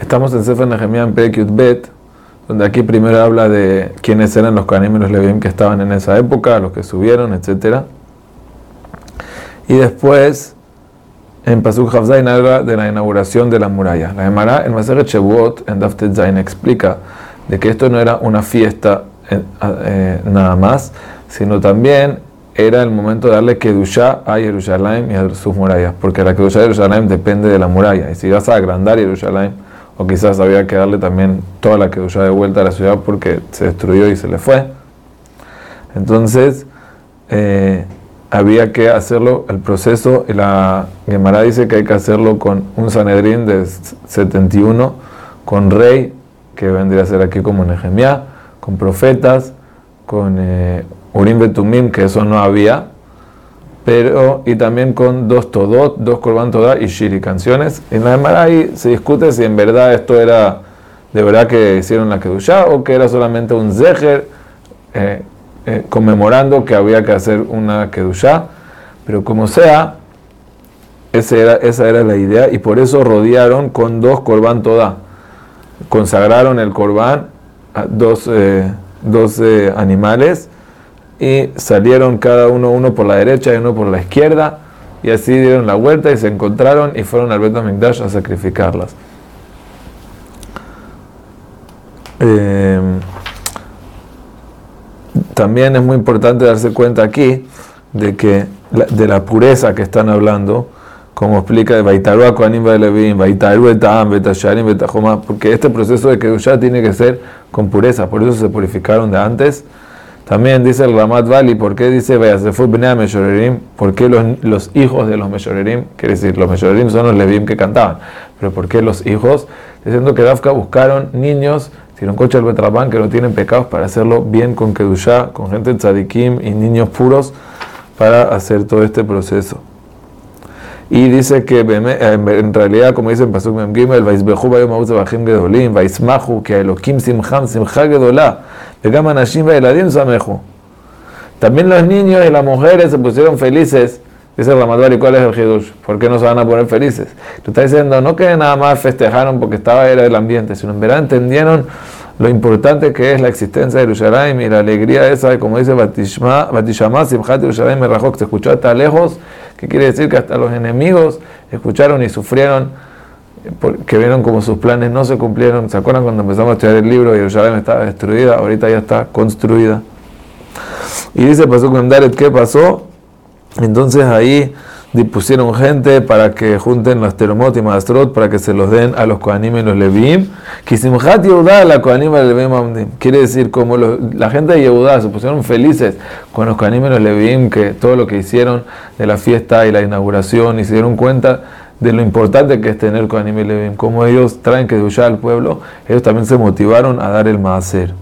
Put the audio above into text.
Estamos en Sefer Nehemiah en Pekiut Bet, donde aquí primero habla de quiénes eran los Kohanim y los Levim que estaban en esa época, los que subieron, etc. Y después, en Pasuk Havzain habla de la inauguración de la muralla. La Gemara, en Maseret Shevuot, en Daftet Zain, explica de que esto no era una fiesta eh, eh, nada más, sino también era el momento de darle Kedushá a Jerusalén y a sus murallas, porque la Kedushá de Jerusalén depende de la muralla, y si vas a agrandar Jerusalén, o quizás había que darle también toda la Kedushá de vuelta a la ciudad porque se destruyó y se le fue, entonces eh, había que hacerlo, el proceso, y la Gemara dice que hay que hacerlo con un Sanedrín de 71, con rey, que vendría a ser aquí como Nehemiah, con profetas, con eh, Urim Betumim, que eso no había, pero y también con dos Todot, dos Korban Todá y Shiri, canciones. En la ahí se discute si en verdad esto era de verdad que hicieron la Kedushá o que era solamente un Zeher eh, eh, conmemorando que había que hacer una Kedushá, pero como sea, esa era, esa era la idea y por eso rodearon con dos Korban Todá. Consagraron el Korban a dos, eh, dos animales y salieron cada uno, uno por la derecha y uno por la izquierda, y así dieron la vuelta y se encontraron y fueron al Bet a sacrificarlas. Eh, también es muy importante darse cuenta aquí de que de la pureza que están hablando, como explica Baitaru Levin, Baitaru Etam, Betasharim, Betajoma, porque este proceso de ya tiene que ser con pureza, por eso se purificaron de antes también dice el Ramat Vali, ¿por qué dice? ¿Por qué los, hijos de los Meshorerim? Quiere decir, los Meshorerim son los Levim que cantaban. Pero ¿por qué los hijos? Diciendo que Dafka buscaron niños, un coche al Betrabán, que no tienen pecados, para hacerlo bien con Kedushá, con gente tzadikim y niños puros, para hacer todo este proceso. Y dice que en realidad, como dice en Pasuk Mem Gimel, Vaisbehu bayom gedolim, Vaismachu, que Elohim simcham simcha gedolah, También los niños y las mujeres se pusieron felices. Dice el ¿y cuál es el Hidush? ¿Por qué no se van a poner felices? Tú estás diciendo, no que nada más festejaron porque estaba era el ambiente, sino en verdad entendieron lo importante que es la existencia de Yerushalayim y la alegría esa, como dice Batishama, Simchat Yerushalayim Merajok, se escuchó hasta lejos, que quiere decir que hasta los enemigos escucharon y sufrieron, que vieron como sus planes no se cumplieron. ¿Se acuerdan cuando empezamos a estudiar el libro y Yerushalayim estaba destruida? Ahorita ya está construida. Y dice Pasuk Mendaret, ¿qué pasó? Entonces ahí dispusieron gente para que junten los teromot y mastrot para que se los den a los koanim y los levim. Kisimhat Yehuda la koanim y levim Quiere decir, como la gente de Yehuda se pusieron felices con los koanim y los levim, que todo lo que hicieron de la fiesta y la inauguración y se dieron cuenta de lo importante que es tener y levim, como ellos traen que al pueblo, ellos también se motivaron a dar el maaser.